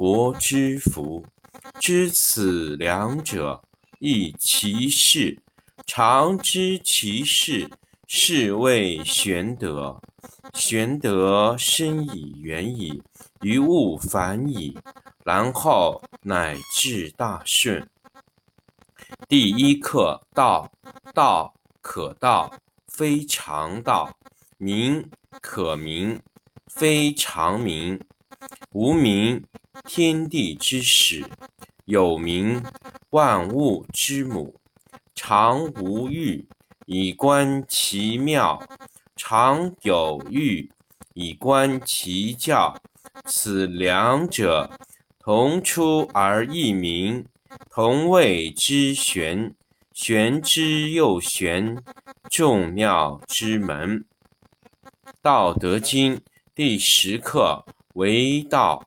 国之福，知此两者，亦其事。常知其事，是谓玄德。玄德深以远矣，于物反矣，然后乃至大顺。第一课：道，道可道，非常道；名可名，非常名。无名。天地之始，有名；万物之母。常无欲，以观其妙；常有欲，以观其教。此两者，同出而异名，同谓之玄。玄之又玄，众妙之门。《道德经》第十课：为道。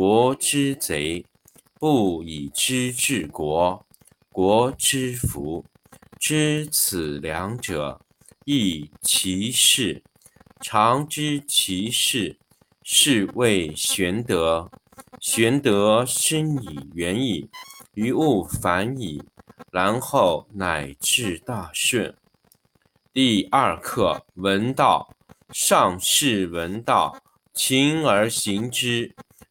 国之贼，不以知治国，国之福。知此两者，亦其事。常知其事，是谓玄德。玄德深以远矣，于物反矣，然后乃至大顺。第二课：闻道。上士闻道，勤而行之。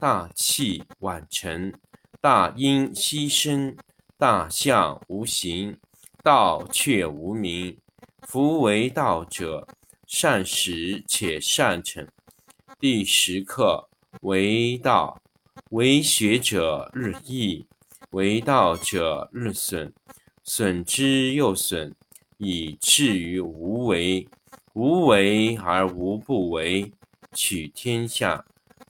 大器晚成，大音希声，大象无形，道却无名。夫为道者，善始且善成。第十课为道，为学者日益，为道者日损，损之又损，以至于无为。无为而无不为，取天下。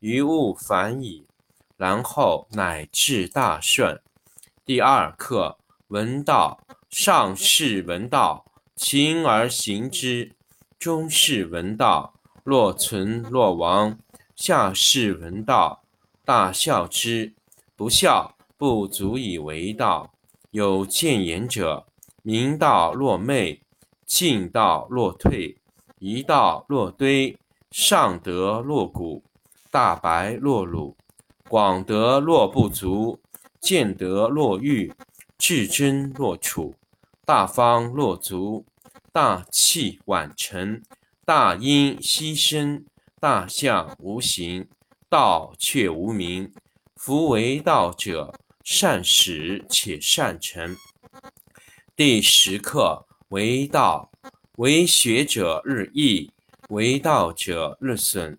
于物反矣，然后乃至大顺。第二课，闻道。上士闻道，勤而行之；中士闻道，若存若亡；下士闻道，大笑之。不笑，不足以为道。有见言者，明道若昧，进道若退，一道若堆，上德若谷，大白若鲁，广德若不足，见德若愚，至真若楚。大方若足，大器晚成，大音希声，大象无形，道却无名。夫为道者，善始且善成。第十课为道，为学者日益，为道者日损，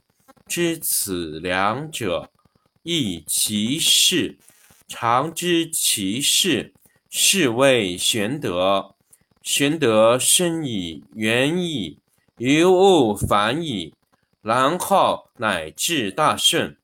知此两者，亦其事。常知其事，是谓玄德。玄德深以远矣，于物反矣，然后乃至大顺。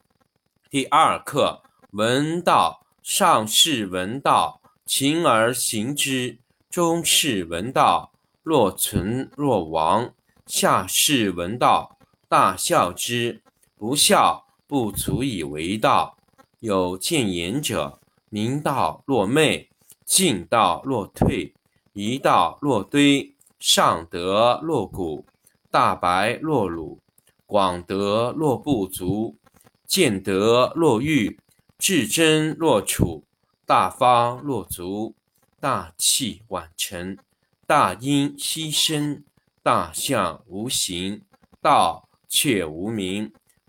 第二课，闻道。上士闻道，勤而行之；中士闻道，若存若亡；下士闻道，大笑之。不孝，不足以为道。有见言者，明道若昧，进道若退。一道若堆，上德若谷，大白若鲁，广德若不足，见德若愚，至真若楚，大方若足，大器晚成，大音希声，大象无形，道却无名。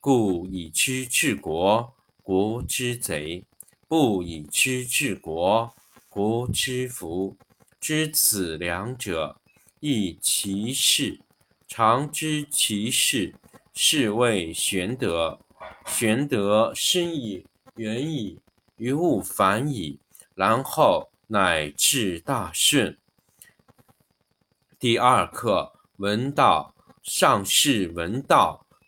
故以知治国，国之贼；不以知治国，国之福。知此两者，亦其事。常知其事，是谓玄德。玄德深矣，远矣，于物反矣，然后乃至大顺。第二课：闻道。上士闻道，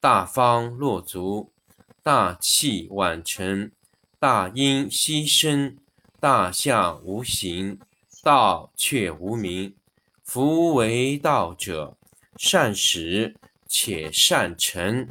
大方落足，大器晚成，大音希声，大象无形，道却无名。夫为道者，善始且善成。